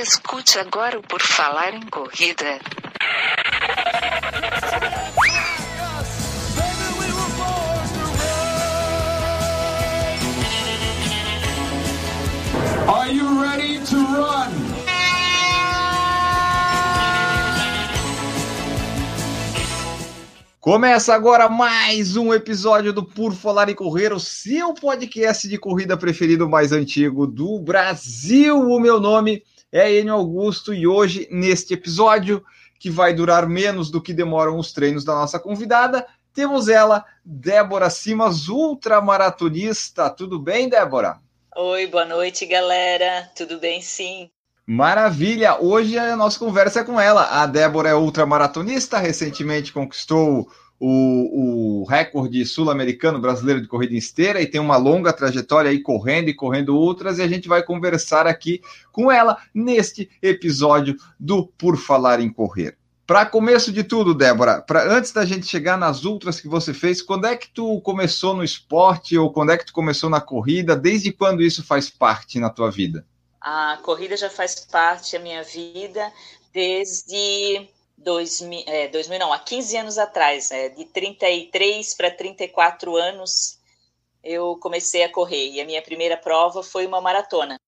Escute agora o Por Falar em Corrida. Are you ready to run? Começa agora mais um episódio do Por Falar em Correr, o seu podcast de corrida preferido mais antigo do Brasil. O meu nome é Enio Augusto e hoje, neste episódio, que vai durar menos do que demoram os treinos da nossa convidada, temos ela, Débora Simas, ultramaratonista. Tudo bem, Débora? Oi, boa noite, galera. Tudo bem, sim. Maravilha! Hoje a nossa conversa é com ela. A Débora é ultramaratonista, recentemente conquistou o, o recorde sul-americano brasileiro de corrida em esteira e tem uma longa trajetória aí correndo e correndo ultras e a gente vai conversar aqui com ela neste episódio do Por Falar em Correr. Para começo de tudo, Débora, pra, antes da gente chegar nas ultras que você fez, quando é que tu começou no esporte ou quando é que tu começou na corrida? Desde quando isso faz parte na tua vida? A corrida já faz parte da minha vida desde 2000, é, 2000 não, há 15 anos atrás, é, de 33 para 34 anos, eu comecei a correr. E a minha primeira prova foi uma maratona.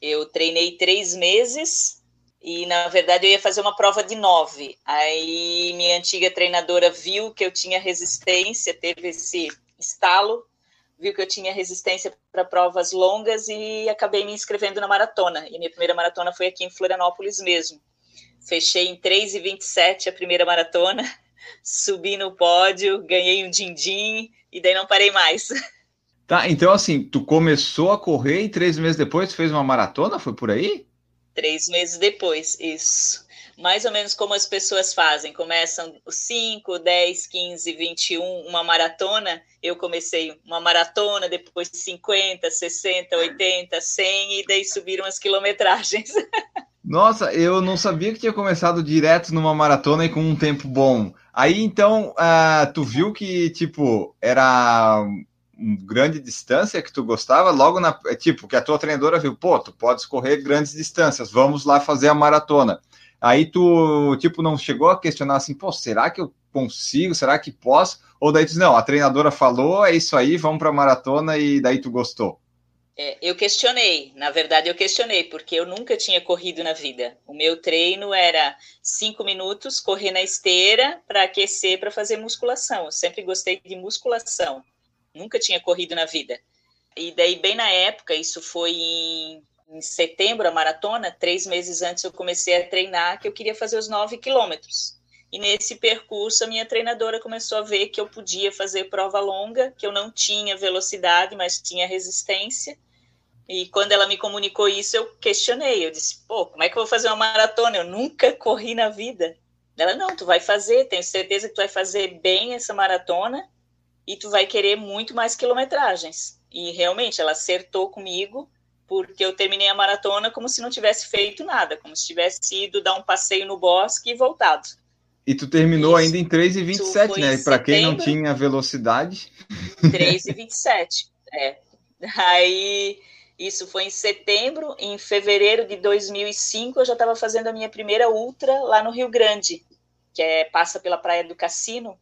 Eu treinei três meses e, na verdade, eu ia fazer uma prova de nove. Aí minha antiga treinadora viu que eu tinha resistência, teve esse estalo viu que eu tinha resistência para provas longas e acabei me inscrevendo na maratona. E minha primeira maratona foi aqui em Florianópolis mesmo. Fechei em 3,27 a primeira maratona, subi no pódio, ganhei um din-din e daí não parei mais. Tá, então assim, tu começou a correr e três meses depois tu fez uma maratona? Foi por aí? Três meses depois, isso mais ou menos como as pessoas fazem. Começam os 5, 10, 15, 21, uma maratona. Eu comecei uma maratona, depois 50, 60, 80, 100 e daí subiram as quilometragens. Nossa, eu não sabia que tinha começado direto numa maratona e com um tempo bom. Aí então, uh, tu viu que tipo era uma grande distância que tu gostava, logo na tipo que a tua treinadora viu, pô, tu podes correr grandes distâncias, vamos lá fazer a maratona. Aí tu, tipo, não chegou a questionar assim, pô, será que eu consigo? Será que posso? Ou daí tu não, a treinadora falou, é isso aí, vamos para maratona e daí tu gostou? É, eu questionei, na verdade eu questionei, porque eu nunca tinha corrido na vida. O meu treino era cinco minutos, correr na esteira para aquecer, para fazer musculação. Eu sempre gostei de musculação, nunca tinha corrido na vida. E daí, bem na época, isso foi em em setembro, a maratona, três meses antes eu comecei a treinar, que eu queria fazer os nove quilômetros. E nesse percurso, a minha treinadora começou a ver que eu podia fazer prova longa, que eu não tinha velocidade, mas tinha resistência. E quando ela me comunicou isso, eu questionei. Eu disse: pô, como é que eu vou fazer uma maratona? Eu nunca corri na vida. Ela: não, tu vai fazer, tenho certeza que tu vai fazer bem essa maratona e tu vai querer muito mais quilometragens. E realmente, ela acertou comigo porque eu terminei a maratona como se não tivesse feito nada, como se tivesse ido dar um passeio no bosque e voltado. E tu terminou Isso. ainda em 3,27, né? Para quem não tinha velocidade. 3,27, é. Aí, isso foi em setembro. Em fevereiro de 2005, eu já estava fazendo a minha primeira ultra lá no Rio Grande, que é, passa pela Praia do Cassino.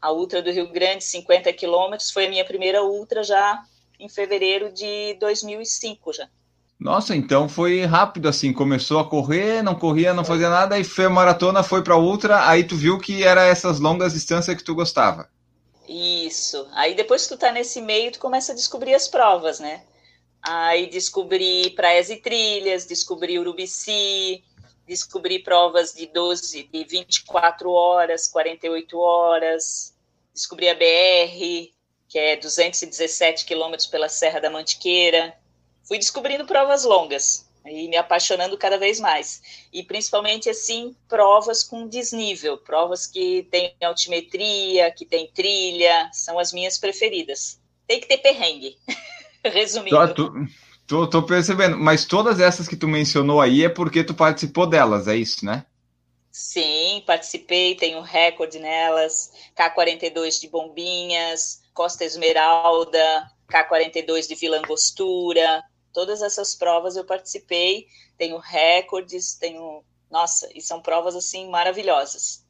A ultra do Rio Grande, 50 quilômetros, foi a minha primeira ultra já em fevereiro de 2005 já. Nossa, então foi rápido assim, começou a correr, não corria, não fazia nada, aí foi a maratona, foi para outra, aí tu viu que era essas longas distâncias que tu gostava. Isso. Aí depois que tu tá nesse meio, tu começa a descobrir as provas, né? Aí descobri praias e trilhas, descobri Urubici, descobri provas de 12, de 24 horas, 48 horas, descobri a BR, que é 217 quilômetros pela Serra da Mantiqueira. Fui descobrindo provas longas e me apaixonando cada vez mais. E principalmente, assim, provas com desnível, provas que têm altimetria, que têm trilha, são as minhas preferidas. Tem que ter perrengue, resumindo. Tô, tô, tô percebendo, mas todas essas que tu mencionou aí é porque tu participou delas, é isso, né? Sim, participei, tenho recorde nelas, K42 de Bombinhas, Costa Esmeralda, K42 de Vila Angostura, todas essas provas eu participei, tenho recordes, tenho. Nossa, e são provas assim maravilhosas.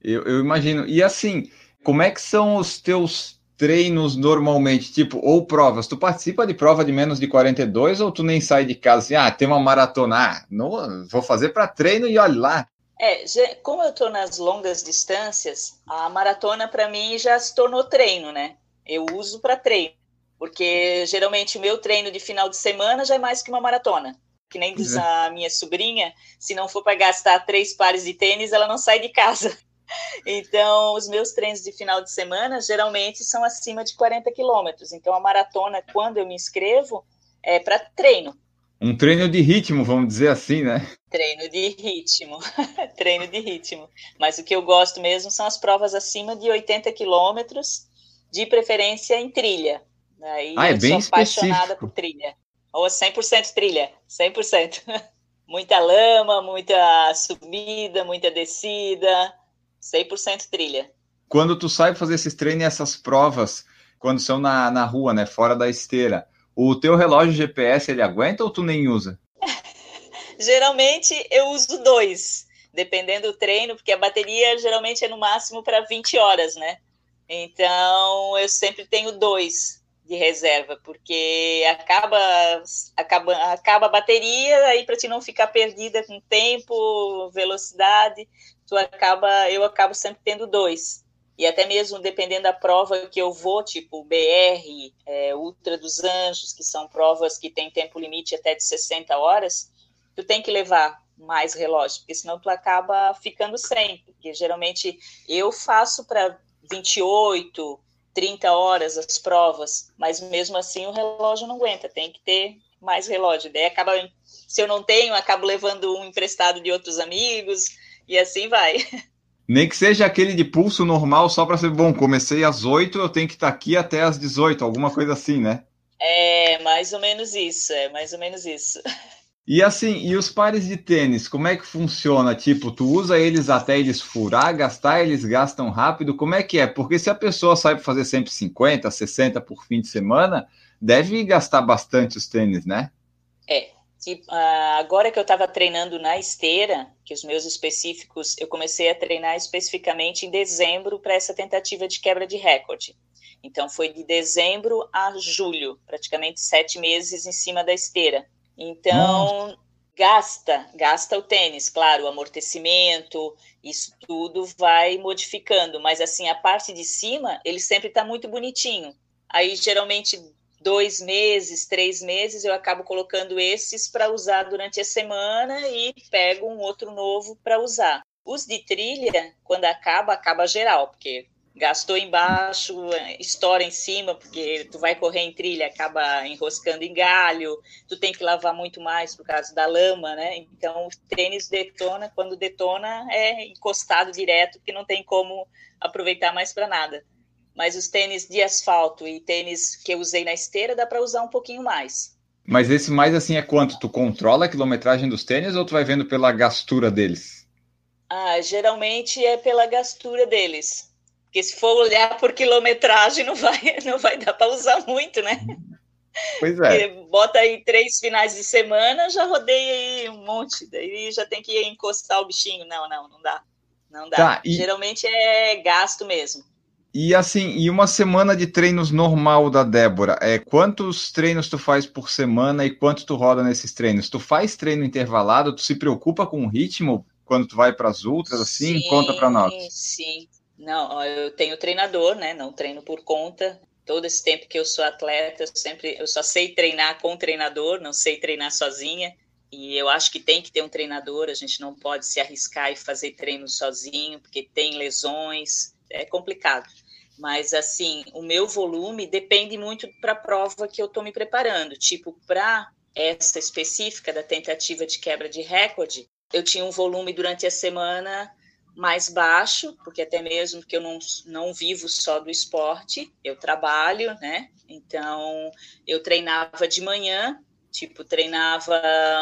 Eu, eu imagino. E assim, como é que são os teus treinos normalmente? Tipo, ou provas? Tu participa de prova de menos de 42 ou tu nem sai de casa assim, ah, tem uma maratona, ah, não, vou fazer para treino e olha lá. É, como eu estou nas longas distâncias, a maratona para mim já se tornou treino, né? Eu uso para treino, porque geralmente o meu treino de final de semana já é mais que uma maratona. Que nem diz é. a minha sobrinha, se não for para gastar três pares de tênis, ela não sai de casa. Então, os meus treinos de final de semana geralmente são acima de 40 quilômetros. Então, a maratona, quando eu me inscrevo, é para treino. Um treino de ritmo, vamos dizer assim, né? Treino de ritmo, treino de ritmo. Mas o que eu gosto mesmo são as provas acima de 80 quilômetros, de preferência em trilha. Aí ah, é bem sou apaixonada específico. por trilha. Ou 100% trilha, 100%. muita lama, muita subida, muita descida. 100% trilha. Quando tu sai fazer esses treinos e essas provas, quando são na, na rua, né, fora da esteira, o teu relógio GPS ele aguenta ou tu nem usa? geralmente eu uso dois, dependendo do treino, porque a bateria geralmente é no máximo para 20 horas, né? Então eu sempre tenho dois de reserva, porque acaba acaba, acaba a bateria, aí para te não ficar perdida com tempo, velocidade, tu acaba, eu acabo sempre tendo dois. E até mesmo dependendo da prova que eu vou, tipo BR, é, Ultra dos Anjos, que são provas que tem tempo limite até de 60 horas, tu tem que levar mais relógio, porque senão tu acaba ficando sem. Porque geralmente eu faço para 28, 30 horas as provas, mas mesmo assim o relógio não aguenta, tem que ter mais relógio. Daí acaba, se eu não tenho, acabo levando um emprestado de outros amigos, e assim vai. Nem que seja aquele de pulso normal, só para ser bom. Comecei às 8, eu tenho que estar tá aqui até às 18, alguma coisa assim, né? É, mais ou menos isso, é mais ou menos isso. E assim, e os pares de tênis, como é que funciona? Tipo, tu usa eles até eles furar, gastar, eles gastam rápido, como é que é? Porque se a pessoa sai para fazer sempre 50, 60 por fim de semana, deve gastar bastante os tênis, né? É, uh, agora que eu estava treinando na esteira, que os meus específicos, eu comecei a treinar especificamente em dezembro para essa tentativa de quebra de recorde. Então foi de dezembro a julho, praticamente sete meses em cima da esteira. Então Nossa. gasta, gasta o tênis, claro, o amortecimento, isso tudo vai modificando, mas assim a parte de cima ele sempre está muito bonitinho. Aí geralmente dois meses, três meses, eu acabo colocando esses para usar durante a semana e pego um outro novo para usar. Os de trilha, quando acaba, acaba geral, porque gastou embaixo, estoura em cima, porque tu vai correr em trilha, acaba enroscando em galho, tu tem que lavar muito mais por causa da lama, né? Então o tênis detona, quando detona é encostado direto, que não tem como aproveitar mais para nada mas os tênis de asfalto e tênis que eu usei na esteira dá para usar um pouquinho mais. Mas esse mais assim é quanto? Tu controla a quilometragem dos tênis ou tu vai vendo pela gastura deles? Ah, geralmente é pela gastura deles. Porque se for olhar por quilometragem, não vai, não vai dar para usar muito, né? Pois é. Porque bota aí três finais de semana, já rodei aí um monte, daí já tem que encostar o bichinho. Não, não, não dá. Não dá. Tá, e... Geralmente é gasto mesmo. E assim, e uma semana de treinos normal da Débora, é quantos treinos tu faz por semana e quanto tu roda nesses treinos? Tu faz treino intervalado? Tu se preocupa com o ritmo quando tu vai para as ultras assim? Sim, Conta para nós. Sim. Não, eu tenho treinador, né? Não treino por conta. Todo esse tempo que eu sou atleta, eu sempre eu só sei treinar com treinador, não sei treinar sozinha. E eu acho que tem que ter um treinador, a gente não pode se arriscar e fazer treino sozinho, porque tem lesões, é complicado. Mas, assim, o meu volume depende muito para a prova que eu estou me preparando. Tipo, para essa específica da tentativa de quebra de recorde, eu tinha um volume durante a semana mais baixo, porque até mesmo que eu não, não vivo só do esporte, eu trabalho, né? Então, eu treinava de manhã, tipo, treinava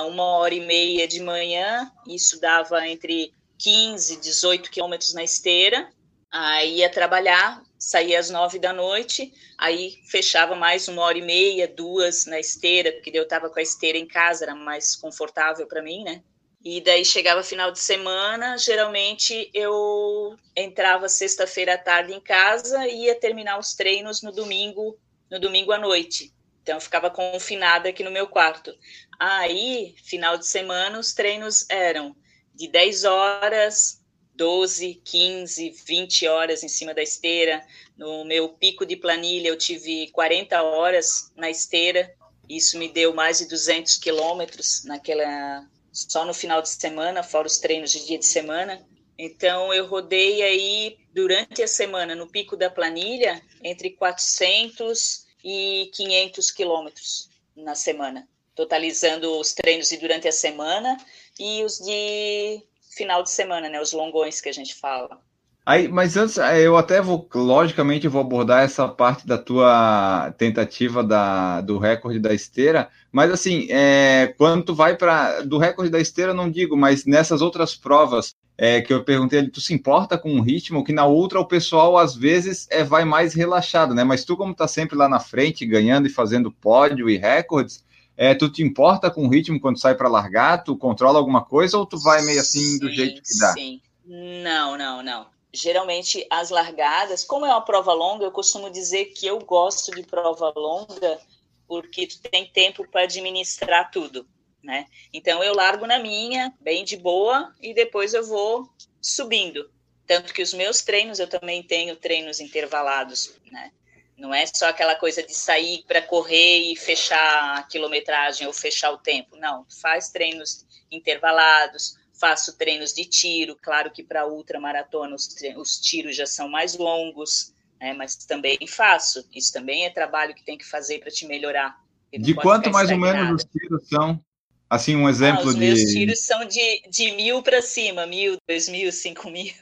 uma hora e meia de manhã, isso dava entre 15 e 18 quilômetros na esteira, aí ia trabalhar, saía às nove da noite, aí fechava mais uma hora e meia, duas na esteira, porque eu estava com a esteira em casa, era mais confortável para mim, né? E daí chegava final de semana, geralmente eu entrava sexta-feira à tarde em casa e ia terminar os treinos no domingo, no domingo à noite. Então eu ficava confinada aqui no meu quarto. Aí, final de semana, os treinos eram de 10 horas, 12, 15, 20 horas em cima da esteira. No meu pico de planilha, eu tive 40 horas na esteira. Isso me deu mais de 200 quilômetros naquela só no final de semana, fora os treinos de dia de semana. Então, eu rodei aí durante a semana, no pico da planilha, entre 400 e 500 quilômetros na semana, totalizando os treinos de durante a semana e os de final de semana, né, os longões que a gente fala. Aí, mas antes, é, eu até vou, logicamente, vou abordar essa parte da tua tentativa da, do recorde da esteira, mas assim, é, quando tu vai para do recorde da esteira, não digo, mas nessas outras provas é, que eu perguntei, tu se importa com o ritmo, que na outra o pessoal às vezes é, vai mais relaxado, né? Mas tu, como tá sempre lá na frente, ganhando e fazendo pódio e recordes, é, tu te importa com o ritmo quando sai para largar? Tu controla alguma coisa ou tu vai meio assim do jeito que dá? Sim, não, não, não geralmente as largadas, como é uma prova longa, eu costumo dizer que eu gosto de prova longa porque tu tem tempo para administrar tudo, né? Então eu largo na minha, bem de boa, e depois eu vou subindo. Tanto que os meus treinos eu também tenho treinos intervalados, né? Não é só aquela coisa de sair para correr e fechar a quilometragem ou fechar o tempo. Não, faz treinos intervalados, faço treinos de tiro, claro que para ultramaratona os, os tiros já são mais longos, né, mas também faço. Isso também é trabalho que tem que fazer para te melhorar. De quanto mais ou menos os tiros são? Assim, um exemplo ah, os de. Os meus tiros são de, de mil para cima, mil, dois mil, cinco mil.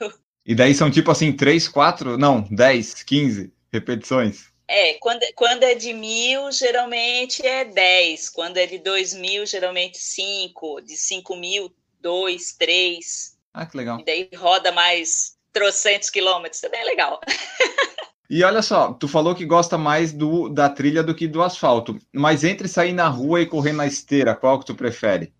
E daí são tipo assim, três, quatro, não, dez, quinze repetições. É, quando, quando é de mil, geralmente é dez. Quando é de dois mil, geralmente cinco. De cinco mil, dois, três. Ah, que legal. E daí roda mais trocentos quilômetros, é bem legal. E olha só, tu falou que gosta mais do, da trilha do que do asfalto, mas entre sair na rua e correr na esteira, qual que tu prefere?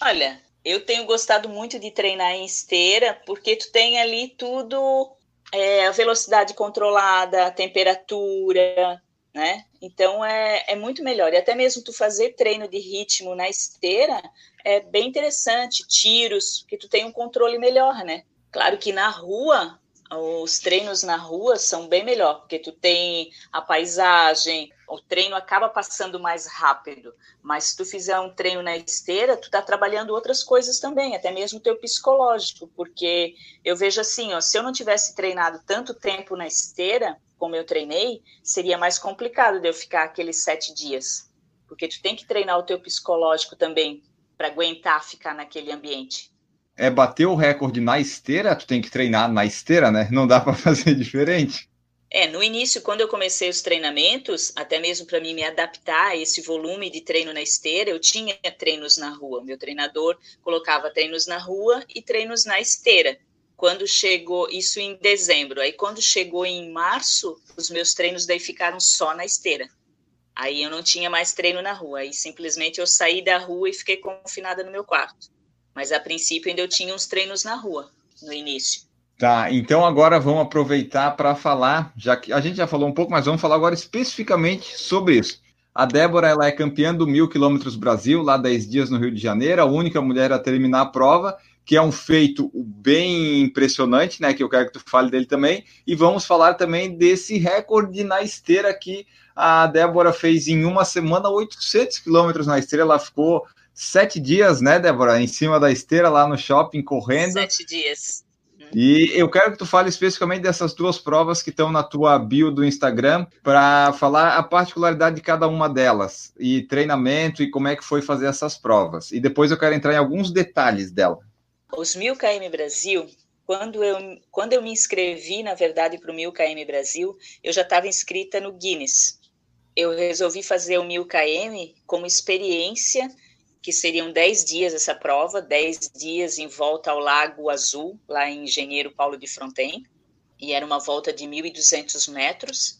Olha, eu tenho gostado muito de treinar em esteira, porque tu tem ali tudo, é, a velocidade controlada, a temperatura, né? Então é, é muito melhor. E até mesmo tu fazer treino de ritmo na esteira é bem interessante. Tiros, que tu tem um controle melhor, né? Claro que na rua, os treinos na rua são bem melhor, porque tu tem a paisagem, o treino acaba passando mais rápido. Mas se tu fizer um treino na esteira, tu tá trabalhando outras coisas também, até mesmo o teu psicológico, porque eu vejo assim, ó, se eu não tivesse treinado tanto tempo na esteira, como eu treinei, seria mais complicado de eu ficar aqueles sete dias. Porque tu tem que treinar o teu psicológico também para aguentar ficar naquele ambiente. É bater o recorde na esteira, tu tem que treinar na esteira, né? Não dá para fazer diferente. É, no início, quando eu comecei os treinamentos, até mesmo para mim me adaptar a esse volume de treino na esteira, eu tinha treinos na rua. Meu treinador colocava treinos na rua e treinos na esteira quando chegou isso em dezembro, aí quando chegou em março, os meus treinos daí ficaram só na esteira. Aí eu não tinha mais treino na rua, aí simplesmente eu saí da rua e fiquei confinada no meu quarto. Mas a princípio ainda eu tinha uns treinos na rua no início. Tá, então agora vamos aproveitar para falar, já que a gente já falou um pouco, mas vamos falar agora especificamente sobre isso. A Débora ela é campeã do Mil Quilômetros Brasil, lá 10 dias no Rio de Janeiro, a única mulher a terminar a prova que é um feito bem impressionante, né? Que eu quero que tu fale dele também. E vamos falar também desse recorde na esteira que a Débora fez em uma semana 800 quilômetros na esteira. Ela ficou sete dias, né, Débora, em cima da esteira lá no shopping correndo. Sete dias. E eu quero que tu fale especificamente dessas duas provas que estão na tua bio do Instagram para falar a particularidade de cada uma delas e treinamento e como é que foi fazer essas provas. E depois eu quero entrar em alguns detalhes dela. Os 1000 km Brasil, quando eu, quando eu me inscrevi, na verdade, para o 1000 km Brasil, eu já estava inscrita no Guinness. Eu resolvi fazer o 1000 km como experiência, que seriam 10 dias essa prova, 10 dias em volta ao Lago Azul, lá em Engenheiro Paulo de Fronten. e era uma volta de 1.200 metros.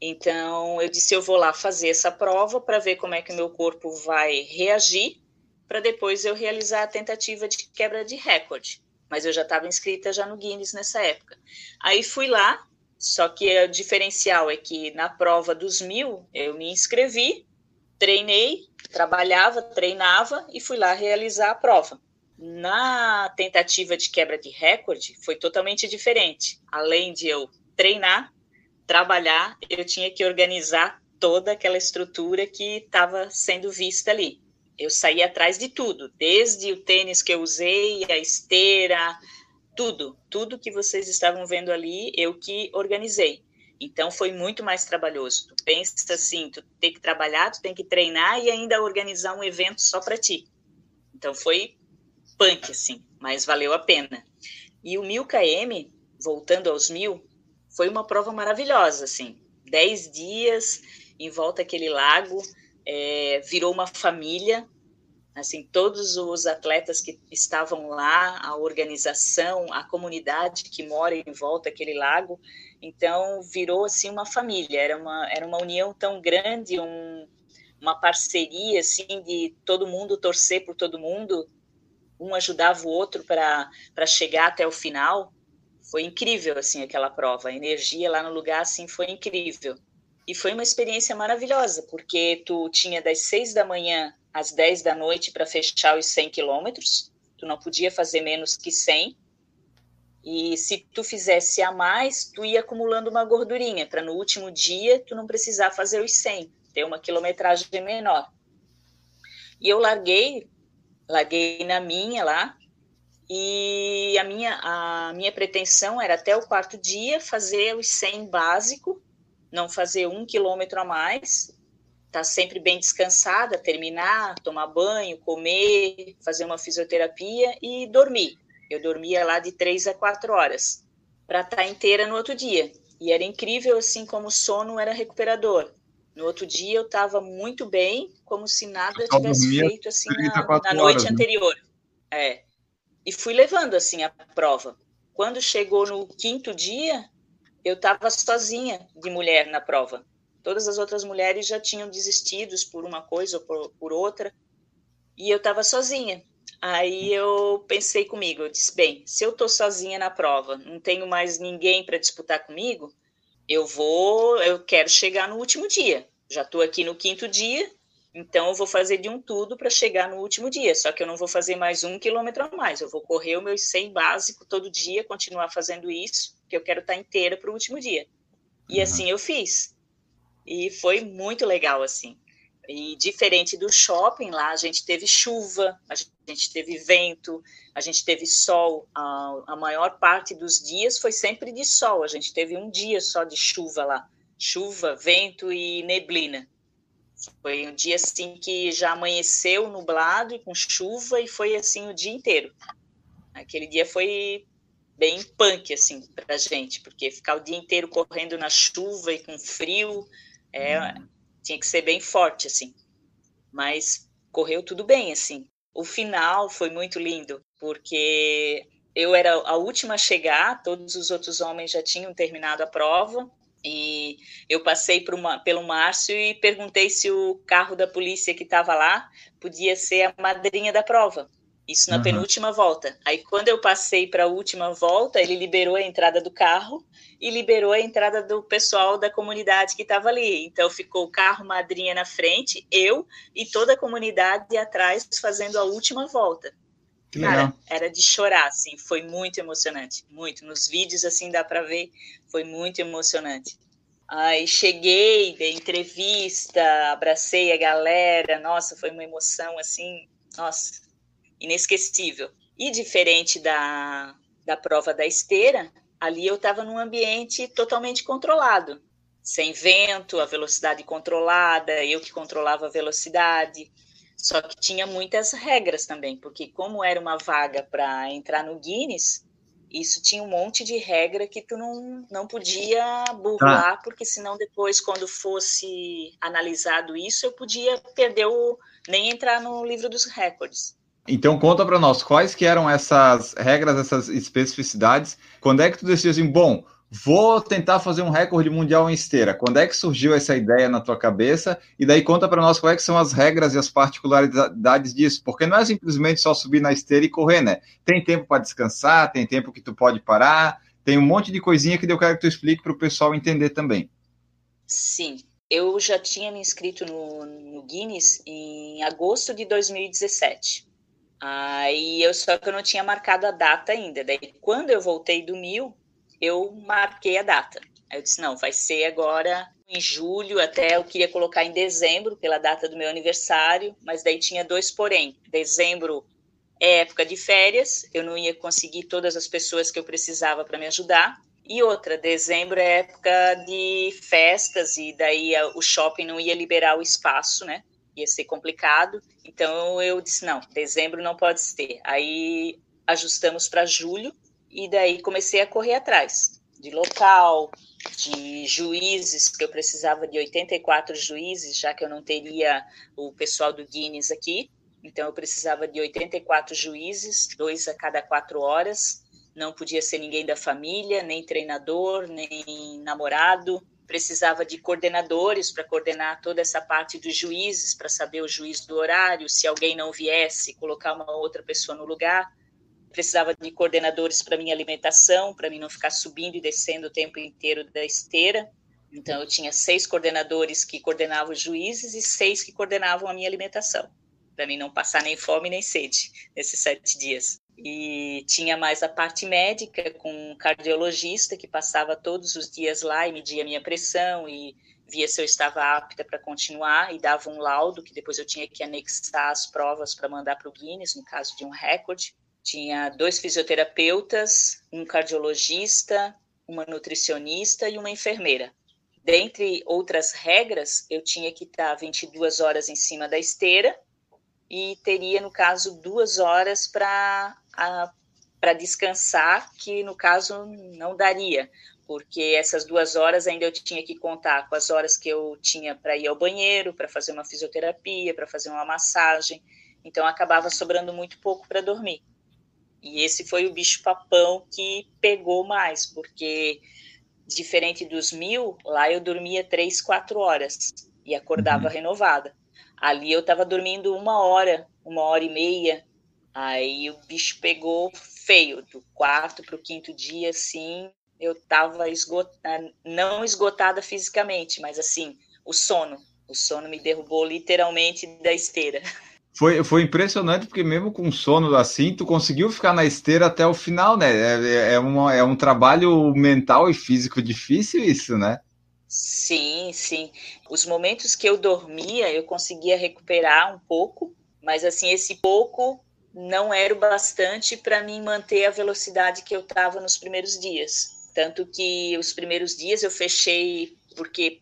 Então eu disse eu vou lá fazer essa prova para ver como é que o meu corpo vai reagir, para depois eu realizar a tentativa de quebra de recorde. Mas eu já estava inscrita já no Guinness nessa época. Aí fui lá, só que o diferencial é que na prova dos mil eu me inscrevi, treinei, trabalhava, treinava e fui lá realizar a prova. Na tentativa de quebra de recorde, foi totalmente diferente. Além de eu treinar, trabalhar, eu tinha que organizar toda aquela estrutura que estava sendo vista ali. Eu saí atrás de tudo, desde o tênis que eu usei, a esteira, tudo, tudo que vocês estavam vendo ali, eu que organizei. Então foi muito mais trabalhoso. Tu pensa assim, tu tem que trabalhar, tu tem que treinar e ainda organizar um evento só para ti. Então foi punk, assim, mas valeu a pena. E o 1000 km, voltando aos mil, foi uma prova maravilhosa, assim. Dez dias em volta àquele lago, é, virou uma família, assim, todos os atletas que estavam lá, a organização, a comunidade que mora em volta àquele lago, então virou, assim, uma família, era uma, era uma união tão grande, um, uma parceria, assim, de todo mundo torcer por todo mundo, um ajudava o outro para chegar até o final. Foi incrível, assim, aquela prova. A energia lá no lugar, assim, foi incrível. E foi uma experiência maravilhosa, porque tu tinha das seis da manhã às dez da noite para fechar os 100 quilômetros. Tu não podia fazer menos que 100. E se tu fizesse a mais, tu ia acumulando uma gordurinha, para no último dia tu não precisar fazer os 100, ter uma quilometragem menor. E eu larguei larguei na minha lá, e a minha, a minha pretensão era até o quarto dia fazer os 100 básico, não fazer um quilômetro a mais, estar tá sempre bem descansada, terminar, tomar banho, comer, fazer uma fisioterapia e dormir. Eu dormia lá de três a quatro horas para estar tá inteira no outro dia. E era incrível assim como o sono era recuperador. No outro dia eu estava muito bem, como se nada tivesse feito assim na, na noite horas, né? anterior. Né? É. E fui levando assim a prova. Quando chegou no quinto dia, eu estava sozinha de mulher na prova. Todas as outras mulheres já tinham desistido por uma coisa ou por, por outra, e eu estava sozinha. Aí eu pensei comigo, eu disse, bem, se eu estou sozinha na prova, não tenho mais ninguém para disputar comigo, eu vou, eu quero chegar no último dia. Já estou aqui no quinto dia, então eu vou fazer de um tudo para chegar no último dia. Só que eu não vou fazer mais um quilômetro a mais. Eu vou correr o meu 100 básico todo dia, continuar fazendo isso, que eu quero estar inteira para o último dia. E uhum. assim eu fiz. E foi muito legal assim. E diferente do shopping, lá a gente teve chuva, a gente teve vento, a gente teve sol. A, a, maior parte dos dias foi sempre de sol. A gente teve um dia só de chuva lá. Chuva, vento e neblina. Foi um dia assim que já amanheceu nublado e com chuva e foi assim o dia inteiro. Aquele dia foi bem punk assim pra gente, porque ficar o dia inteiro correndo na chuva e com frio é, tinha que ser bem forte, assim. Mas correu tudo bem, assim. O final foi muito lindo, porque eu era a última a chegar, todos os outros homens já tinham terminado a prova, e eu passei uma, pelo Márcio e perguntei se o carro da polícia que estava lá podia ser a madrinha da prova. Isso na uhum. penúltima volta. Aí, quando eu passei para a última volta, ele liberou a entrada do carro e liberou a entrada do pessoal da comunidade que estava ali. Então, ficou o carro madrinha na frente, eu e toda a comunidade atrás fazendo a última volta. Que Cara, era de chorar, assim, foi muito emocionante, muito. Nos vídeos, assim, dá para ver, foi muito emocionante. Aí cheguei, dei entrevista, abracei a galera, nossa, foi uma emoção, assim, nossa, inesquecível. E diferente da, da prova da esteira, ali eu estava num ambiente totalmente controlado, sem vento, a velocidade controlada, eu que controlava a velocidade. Só que tinha muitas regras também, porque como era uma vaga para entrar no Guinness, isso tinha um monte de regra que tu não, não podia burlar, ah. porque senão depois, quando fosse analisado isso, eu podia perder o. nem entrar no livro dos recordes. Então conta para nós quais que eram essas regras, essas especificidades. Quando é que tu decidiu assim, bom, vou tentar fazer um recorde mundial em esteira. Quando é que surgiu essa ideia na tua cabeça? E daí conta para nós quais é são as regras e as particularidades disso, porque não é simplesmente só subir na esteira e correr, né? Tem tempo para descansar, tem tempo que tu pode parar, tem um monte de coisinha que eu quero que tu explique para o pessoal entender também. Sim, eu já tinha me inscrito no, no Guinness em agosto de 2017. Aí eu só que eu não tinha marcado a data ainda. Daí quando eu voltei do mil, eu marquei a data. Aí eu disse não, vai ser agora em julho, até eu queria colocar em dezembro pela data do meu aniversário, mas daí tinha dois porém. Dezembro é época de férias, eu não ia conseguir todas as pessoas que eu precisava para me ajudar. E outra, dezembro é época de festas e daí o shopping não ia liberar o espaço, né? Ia ser complicado. Então eu disse não, dezembro não pode ser. Aí ajustamos para julho e daí comecei a correr atrás de local, de juízes, que eu precisava de 84 juízes, já que eu não teria o pessoal do Guinness aqui. Então eu precisava de 84 juízes, dois a cada quatro horas não podia ser ninguém da família, nem treinador, nem namorado. Precisava de coordenadores para coordenar toda essa parte dos juízes, para saber o juiz do horário, se alguém não viesse, colocar uma outra pessoa no lugar. Precisava de coordenadores para minha alimentação, para mim não ficar subindo e descendo o tempo inteiro da esteira. Então, eu tinha seis coordenadores que coordenavam os juízes e seis que coordenavam a minha alimentação, para mim não passar nem fome nem sede nesses sete dias e tinha mais a parte médica com um cardiologista que passava todos os dias lá e media minha pressão e via se eu estava apta para continuar e dava um laudo que depois eu tinha que anexar as provas para mandar para o Guinness no caso de um recorde. Tinha dois fisioterapeutas, um cardiologista, uma nutricionista e uma enfermeira. Dentre outras regras, eu tinha que estar 22 horas em cima da esteira e teria, no caso, duas horas para para descansar, que no caso não daria, porque essas duas horas ainda eu tinha que contar com as horas que eu tinha para ir ao banheiro, para fazer uma fisioterapia, para fazer uma massagem, então acabava sobrando muito pouco para dormir. E esse foi o bicho-papão que pegou mais, porque diferente dos mil, lá eu dormia três, quatro horas e acordava uhum. renovada. Ali eu estava dormindo uma hora, uma hora e meia, Aí o bicho pegou feio, do quarto para o quinto dia, assim, eu estava esgotada, não esgotada fisicamente, mas assim, o sono. O sono me derrubou literalmente da esteira. Foi, foi impressionante, porque mesmo com sono assim, tu conseguiu ficar na esteira até o final, né? É, é, uma, é um trabalho mental e físico difícil isso, né? Sim, sim. Os momentos que eu dormia, eu conseguia recuperar um pouco, mas assim, esse pouco não era o bastante para mim manter a velocidade que eu estava nos primeiros dias. Tanto que os primeiros dias eu fechei porque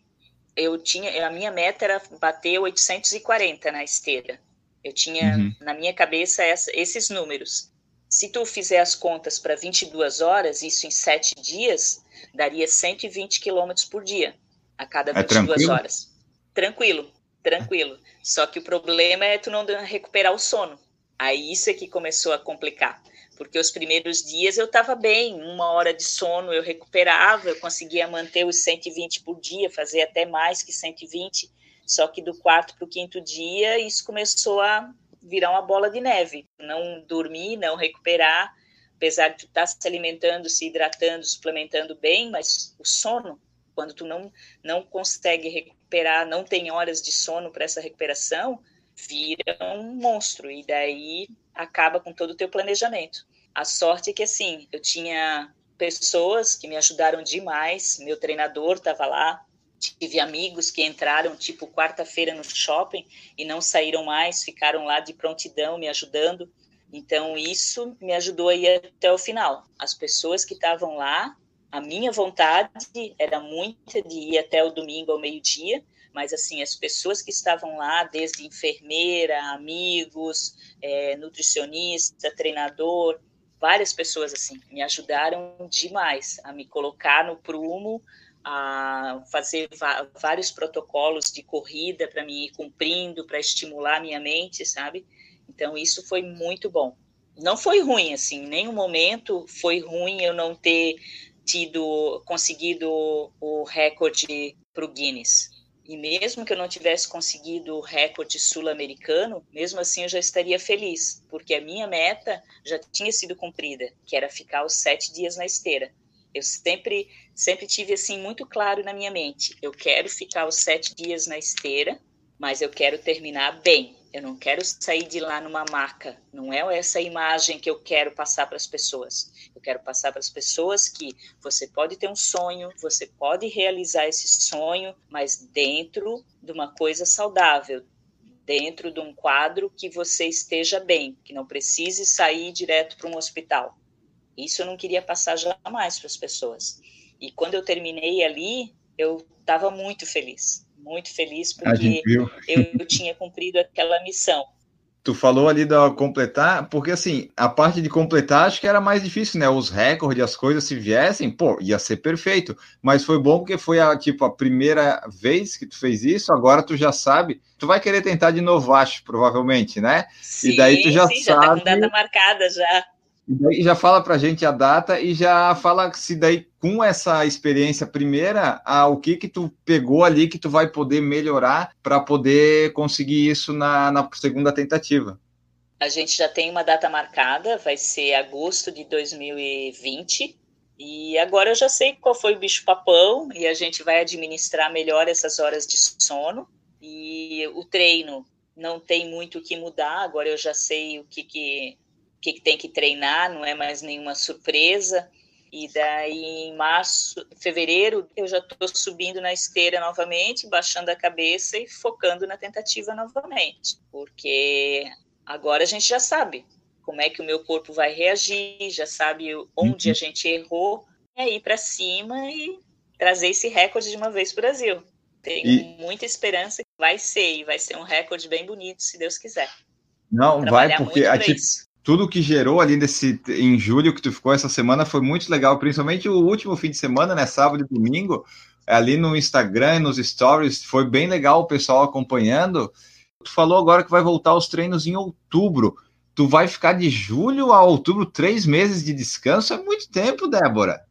eu tinha a minha meta era bater 840 na esteira. Eu tinha uhum. na minha cabeça essa, esses números. Se tu fizer as contas para 22 horas, isso em sete dias, daria 120 quilômetros por dia, a cada 22 é horas. Tranquilo, tranquilo. Só que o problema é tu não recuperar o sono. Aí isso é que começou a complicar, porque os primeiros dias eu estava bem, uma hora de sono eu recuperava, eu conseguia manter os 120 por dia, fazer até mais que 120, só que do quarto para o quinto dia isso começou a virar uma bola de neve, não dormir, não recuperar, apesar de tu estar tá se alimentando, se hidratando, suplementando bem, mas o sono, quando tu não, não consegue recuperar, não tem horas de sono para essa recuperação, vira um monstro e daí acaba com todo o teu planejamento. A sorte é que assim, eu tinha pessoas que me ajudaram demais, meu treinador estava lá, tive amigos que entraram tipo quarta-feira no shopping e não saíram mais, ficaram lá de prontidão me ajudando. Então isso me ajudou a ir até o final. As pessoas que estavam lá, a minha vontade era muita de ir até o domingo ao meio-dia, mas assim as pessoas que estavam lá, desde enfermeira, amigos, é, nutricionista, treinador, várias pessoas assim me ajudaram demais a me colocar no prumo, a fazer vários protocolos de corrida para me ir cumprindo, para estimular minha mente, sabe? Então isso foi muito bom. Não foi ruim assim, em nenhum momento foi ruim eu não ter tido conseguido o recorde para o Guinness. E mesmo que eu não tivesse conseguido o recorde sul-americano, mesmo assim eu já estaria feliz, porque a minha meta já tinha sido cumprida, que era ficar os sete dias na esteira. Eu sempre, sempre tive assim muito claro na minha mente: eu quero ficar os sete dias na esteira, mas eu quero terminar bem. Eu não quero sair de lá numa maca. Não é essa imagem que eu quero passar para as pessoas. Eu quero passar para as pessoas que você pode ter um sonho, você pode realizar esse sonho, mas dentro de uma coisa saudável, dentro de um quadro que você esteja bem, que não precise sair direto para um hospital. Isso eu não queria passar jamais para as pessoas. E quando eu terminei ali, eu estava muito feliz muito feliz porque eu, eu tinha cumprido aquela missão. Tu falou ali da completar, porque assim, a parte de completar acho que era mais difícil, né? Os recordes, as coisas se viessem, pô, ia ser perfeito. Mas foi bom porque foi a tipo a primeira vez que tu fez isso, agora tu já sabe. Tu vai querer tentar de novo, acho, provavelmente, né? Sim, e daí tu já sim, sabe. Já tá com data marcada já. E daí já fala para a gente a data e já fala se daí com essa experiência primeira, ah, o que que tu pegou ali que tu vai poder melhorar para poder conseguir isso na, na segunda tentativa. A gente já tem uma data marcada, vai ser agosto de 2020. E agora eu já sei qual foi o bicho papão e a gente vai administrar melhor essas horas de sono. E o treino não tem muito o que mudar, agora eu já sei o que, que que, que tem que treinar, não é mais nenhuma surpresa. E daí em março, fevereiro, eu já estou subindo na esteira novamente, baixando a cabeça e focando na tentativa novamente, porque agora a gente já sabe como é que o meu corpo vai reagir, já sabe onde a uhum. gente errou, é ir para cima e trazer esse recorde de uma vez para o Brasil. Tenho e... muita esperança que vai ser, e vai ser um recorde bem bonito, se Deus quiser. Não, vai, porque a, tudo que gerou ali nesse em julho que tu ficou essa semana foi muito legal, principalmente o último fim de semana, né, sábado e domingo, ali no Instagram, nos stories, foi bem legal o pessoal acompanhando. Tu falou agora que vai voltar os treinos em outubro. Tu vai ficar de julho a outubro, três meses de descanso, é muito tempo, Débora.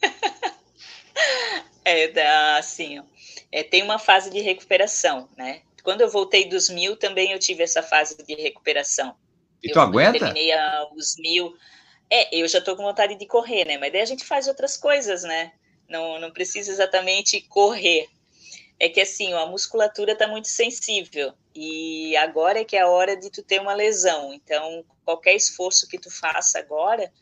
é, assim, é, tem uma fase de recuperação, né? Quando eu voltei dos mil, também eu tive essa fase de recuperação. E tu eu aguenta? terminei os mil. É, eu já tô com vontade de correr, né? Mas daí a gente faz outras coisas, né? Não, não precisa exatamente correr. É que assim, a musculatura tá muito sensível. E agora é que é a hora de tu ter uma lesão. Então, qualquer esforço que tu faça agora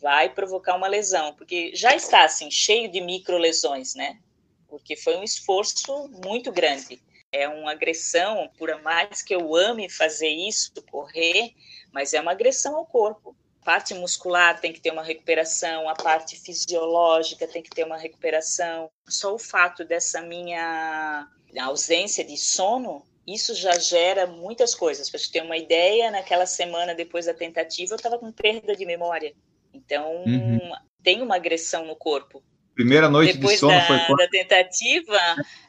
vai provocar uma lesão. Porque já está, assim, cheio de micro lesões, né? Porque foi um esforço muito grande é uma agressão, por mais que eu ame fazer isso, correr, mas é uma agressão ao corpo. A parte muscular tem que ter uma recuperação, a parte fisiológica tem que ter uma recuperação. Só o fato dessa minha ausência de sono, isso já gera muitas coisas. Para você ter uma ideia, naquela semana depois da tentativa, eu estava com perda de memória. Então, uhum. tem uma agressão no corpo. Primeira noite Depois de sono da, foi quando? da tentativa,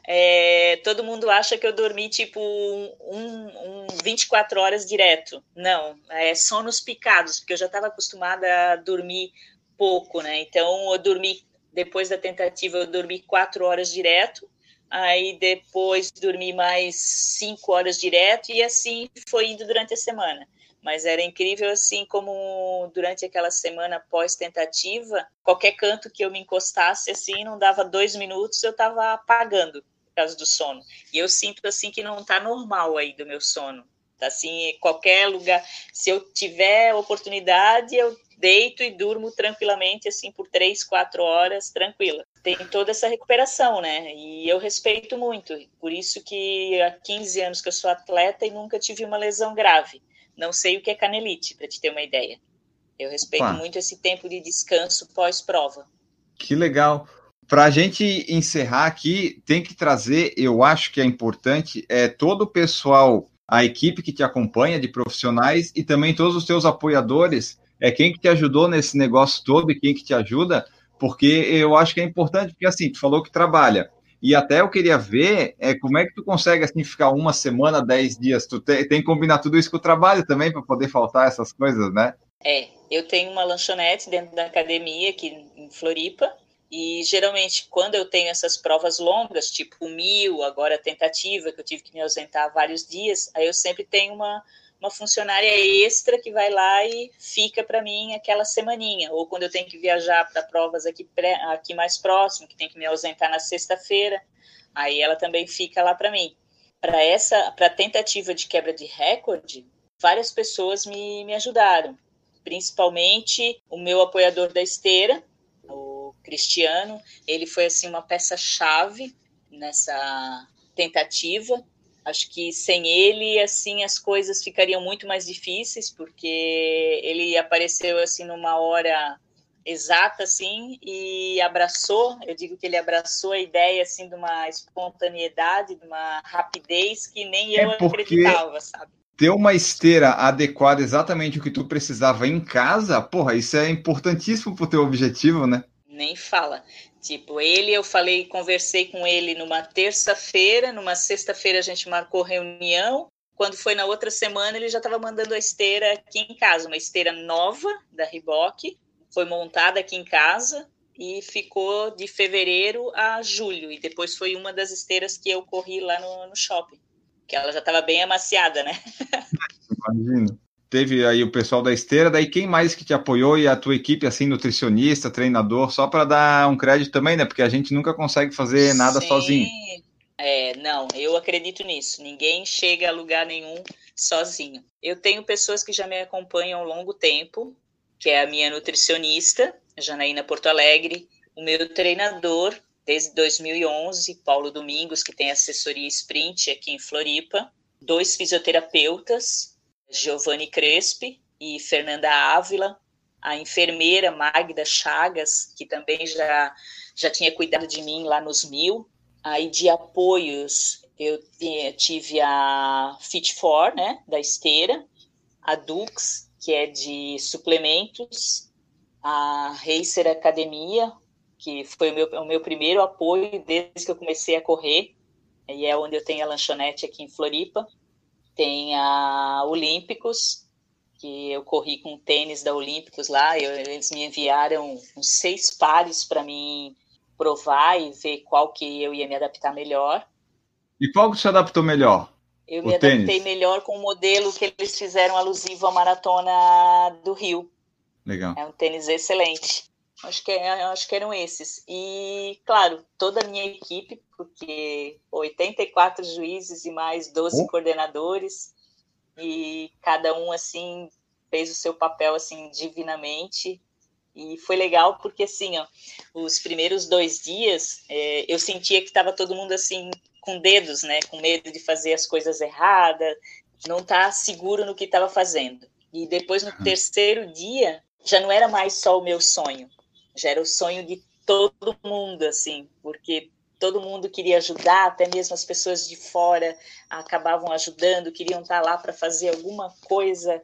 é, todo mundo acha que eu dormi tipo um, um 24 horas direto. Não, é sonos picados, porque eu já estava acostumada a dormir pouco, né? Então eu dormi depois da tentativa eu dormi quatro horas direto, aí depois dormi mais cinco horas direto e assim foi indo durante a semana mas era incrível assim como durante aquela semana pós tentativa qualquer canto que eu me encostasse assim não dava dois minutos eu estava apagando por causa do sono e eu sinto assim que não está normal aí do meu sono tá assim qualquer lugar se eu tiver oportunidade eu deito e durmo tranquilamente assim por três quatro horas tranquila tem toda essa recuperação, né? E eu respeito muito. Por isso que há 15 anos que eu sou atleta e nunca tive uma lesão grave. Não sei o que é canelite, para te ter uma ideia. Eu respeito muito esse tempo de descanso pós-prova. Que legal. Para a gente encerrar aqui, tem que trazer, eu acho que é importante, é todo o pessoal, a equipe que te acompanha de profissionais e também todos os teus apoiadores, é quem que te ajudou nesse negócio todo e quem que te ajuda, porque eu acho que é importante, porque assim, tu falou que trabalha, e até eu queria ver é, como é que tu consegue assim ficar uma semana, dez dias. Tu te, tem que combinar tudo isso com o trabalho também para poder faltar essas coisas, né? É, eu tenho uma lanchonete dentro da academia aqui em Floripa E geralmente, quando eu tenho essas provas longas, tipo mil, agora tentativa, que eu tive que me ausentar vários dias, aí eu sempre tenho uma, uma funcionária extra que vai lá e fica para mim aquela semaninha. Ou quando eu tenho que viajar para provas aqui, pré, aqui mais próximo, que tem que me ausentar na sexta-feira, aí ela também fica lá para mim. Para essa, para tentativa de quebra de recorde, várias pessoas me, me ajudaram, principalmente o meu apoiador da esteira, Cristiano, ele foi assim uma peça chave nessa tentativa. Acho que sem ele assim as coisas ficariam muito mais difíceis, porque ele apareceu assim numa hora exata assim e abraçou, eu digo que ele abraçou a ideia assim de uma espontaneidade, de uma rapidez que nem é eu acreditava, sabe? ter uma esteira adequada exatamente o que tu precisava em casa, porra, isso é importantíssimo pro teu objetivo, né? nem fala. Tipo, ele, eu falei, conversei com ele numa terça-feira, numa sexta-feira a gente marcou reunião. Quando foi na outra semana, ele já estava mandando a esteira aqui em casa, uma esteira nova da Reebok, foi montada aqui em casa e ficou de fevereiro a julho. E depois foi uma das esteiras que eu corri lá no, no shopping, que ela já estava bem amaciada, né? Imagino teve aí o pessoal da esteira, daí quem mais que te apoiou e a tua equipe, assim, nutricionista, treinador, só para dar um crédito também, né? Porque a gente nunca consegue fazer nada Sim. sozinho. É, não, eu acredito nisso. Ninguém chega a lugar nenhum sozinho. Eu tenho pessoas que já me acompanham há longo tempo, que é a minha nutricionista, Janaína Porto Alegre, o meu treinador desde 2011, Paulo Domingos, que tem assessoria Sprint aqui em Floripa, dois fisioterapeutas, Giovanni Crespi e Fernanda Ávila, a enfermeira Magda Chagas, que também já, já tinha cuidado de mim lá nos mil. Aí de apoios, eu tive a Fit For, né, da esteira, a Dux, que é de suplementos, a Racer Academia, que foi o meu, o meu primeiro apoio desde que eu comecei a correr, e é onde eu tenho a lanchonete aqui em Floripa. Tem a Olímpicos, que eu corri com tênis da Olímpicos lá, eu, eles me enviaram uns seis pares para mim provar e ver qual que eu ia me adaptar melhor. E qual que se adaptou melhor? Eu o me tênis. adaptei melhor com o modelo que eles fizeram alusivo à maratona do Rio. Legal. É um tênis excelente. Acho que, é, acho que eram esses. E, claro, toda a minha equipe, porque 84 juízes e mais 12 oh. coordenadores, e cada um, assim, fez o seu papel, assim, divinamente. E foi legal porque, assim, ó, os primeiros dois dias, é, eu sentia que estava todo mundo, assim, com dedos, né? Com medo de fazer as coisas erradas, não tá seguro no que estava fazendo. E depois, no terceiro dia, já não era mais só o meu sonho, já era o sonho de todo mundo, assim, porque todo mundo queria ajudar, até mesmo as pessoas de fora acabavam ajudando, queriam estar lá para fazer alguma coisa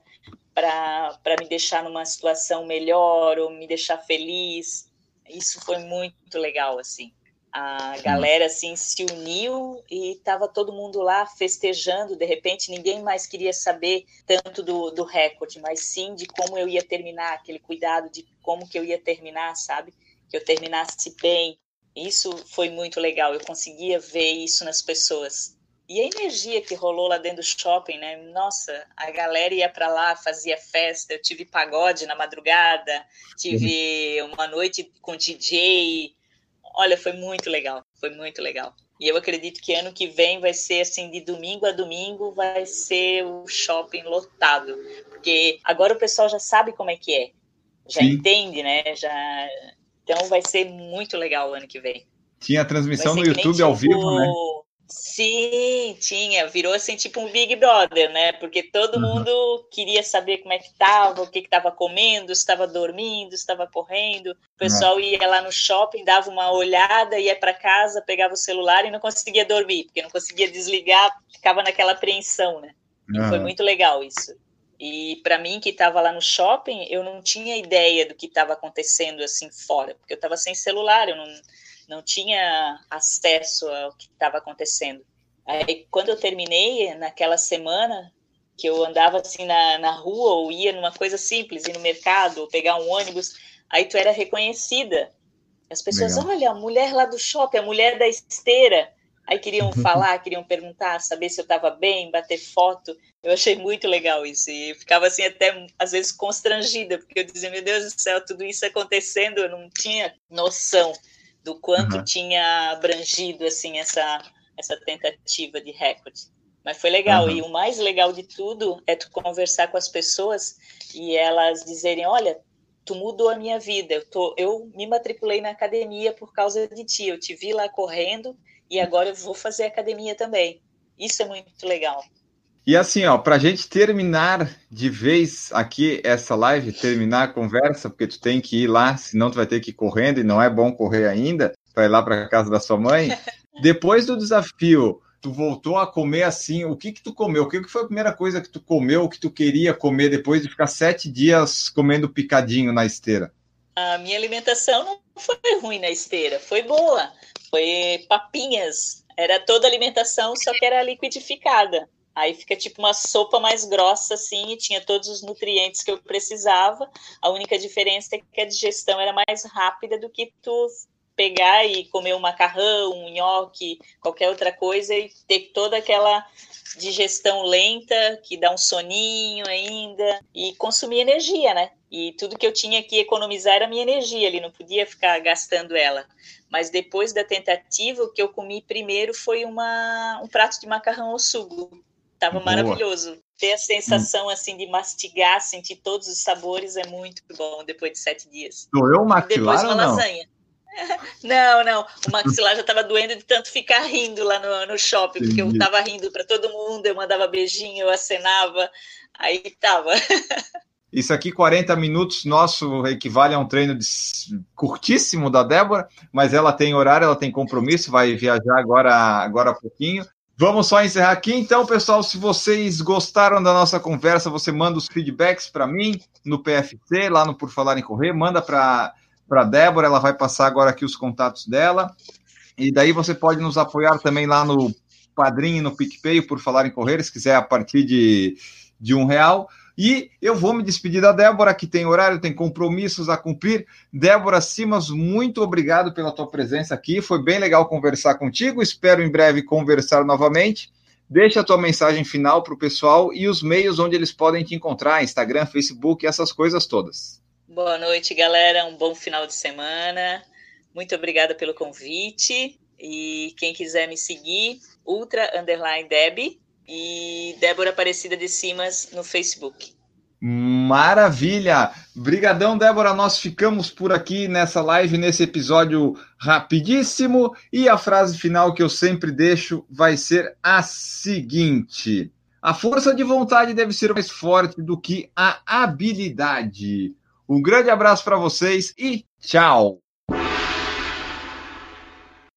para me deixar numa situação melhor ou me deixar feliz. Isso foi muito legal, assim. A galera assim se uniu e estava todo mundo lá festejando. De repente, ninguém mais queria saber tanto do, do recorde, mas sim de como eu ia terminar, aquele cuidado de como que eu ia terminar, sabe? Que eu terminasse bem. Isso foi muito legal. Eu conseguia ver isso nas pessoas. E a energia que rolou lá dentro do shopping, né? Nossa, a galera ia para lá, fazia festa. Eu tive pagode na madrugada, tive uma noite com DJ, Olha, foi muito legal, foi muito legal. E eu acredito que ano que vem vai ser assim, de domingo a domingo, vai ser o shopping lotado. Porque agora o pessoal já sabe como é que é. Já Sim. entende, né? Já... Então vai ser muito legal o ano que vem. Tinha transmissão no YouTube ao vivo, né? Sim, tinha. Virou assim tipo um Big Brother, né? Porque todo uhum. mundo queria saber como é que estava, o que estava comendo, se estava dormindo, se estava correndo. O pessoal uhum. ia lá no shopping, dava uma olhada, ia para casa, pegava o celular e não conseguia dormir, porque não conseguia desligar, ficava naquela apreensão, né? Uhum. Foi muito legal isso. E para mim que estava lá no shopping, eu não tinha ideia do que estava acontecendo assim fora, porque eu estava sem celular, eu não não tinha acesso ao que estava acontecendo. Aí, quando eu terminei, naquela semana, que eu andava assim na, na rua ou ia numa coisa simples, ir no mercado, ou pegar um ônibus, aí tu era reconhecida. As pessoas, Legal. olha, a mulher lá do shopping, a mulher da esteira. Aí queriam falar, queriam perguntar, saber se eu estava bem, bater foto. Eu achei muito legal isso. E ficava assim, até às vezes constrangida, porque eu dizia, meu Deus do céu, tudo isso acontecendo, eu não tinha noção do quanto uhum. tinha abrangido assim essa, essa tentativa de recorde. Mas foi legal. Uhum. E o mais legal de tudo é tu conversar com as pessoas e elas dizerem: olha, tu mudou a minha vida. Eu, tô, eu me matriculei na academia por causa de ti. Eu te vi lá correndo e agora eu vou fazer academia também. Isso é muito legal. E assim, ó, para a gente terminar de vez aqui essa live, terminar a conversa, porque tu tem que ir lá, senão tu vai ter que ir correndo e não é bom correr ainda, ir lá para casa da sua mãe. Depois do desafio, tu voltou a comer assim, o que que tu comeu? O que, que foi a primeira coisa que tu comeu, que tu queria comer depois de ficar sete dias comendo picadinho na esteira? A minha alimentação não foi ruim na esteira, foi boa. Foi papinhas, era toda alimentação, só que era liquidificada. Aí fica tipo uma sopa mais grossa, assim, e tinha todos os nutrientes que eu precisava. A única diferença é que a digestão era mais rápida do que tu pegar e comer um macarrão, um nhoque, qualquer outra coisa e ter toda aquela digestão lenta, que dá um soninho ainda, e consumir energia, né? E tudo que eu tinha que economizar era minha energia ali, não podia ficar gastando ela. Mas depois da tentativa, o que eu comi primeiro foi uma, um prato de macarrão ao sugo. Tava Boa. maravilhoso. Ter a sensação hum. assim de mastigar, sentir todos os sabores é muito bom depois de sete dias. Doeu o maxilar depois uma lasanha. Não, não. O maxilar já estava doendo de tanto ficar rindo lá no, no shopping, porque eu estava rindo para todo mundo, eu mandava beijinho, eu acenava, aí estava. Isso aqui, 40 minutos, nosso equivale a um treino de... curtíssimo da Débora, mas ela tem horário, ela tem compromisso, vai viajar agora, agora há pouquinho. Vamos só encerrar aqui, então, pessoal. Se vocês gostaram da nossa conversa, você manda os feedbacks para mim no PFC, lá no Por Falar em Correr, manda para para Débora, ela vai passar agora aqui os contatos dela. E daí você pode nos apoiar também lá no Padrinho no PicPay, por falar em correr, se quiser a partir de, de um real. E eu vou me despedir da Débora, que tem horário, tem compromissos a cumprir. Débora Simas, muito obrigado pela tua presença aqui. Foi bem legal conversar contigo. Espero em breve conversar novamente. Deixa a tua mensagem final para o pessoal e os meios onde eles podem te encontrar, Instagram, Facebook, essas coisas todas. Boa noite, galera. Um bom final de semana. Muito obrigada pelo convite. E quem quiser me seguir, Ultra Underline Deb e Débora Aparecida de Simas no Facebook. Maravilha! Brigadão, Débora. Nós ficamos por aqui nessa live, nesse episódio rapidíssimo. E a frase final que eu sempre deixo vai ser a seguinte: A força de vontade deve ser mais forte do que a habilidade. Um grande abraço para vocês e tchau!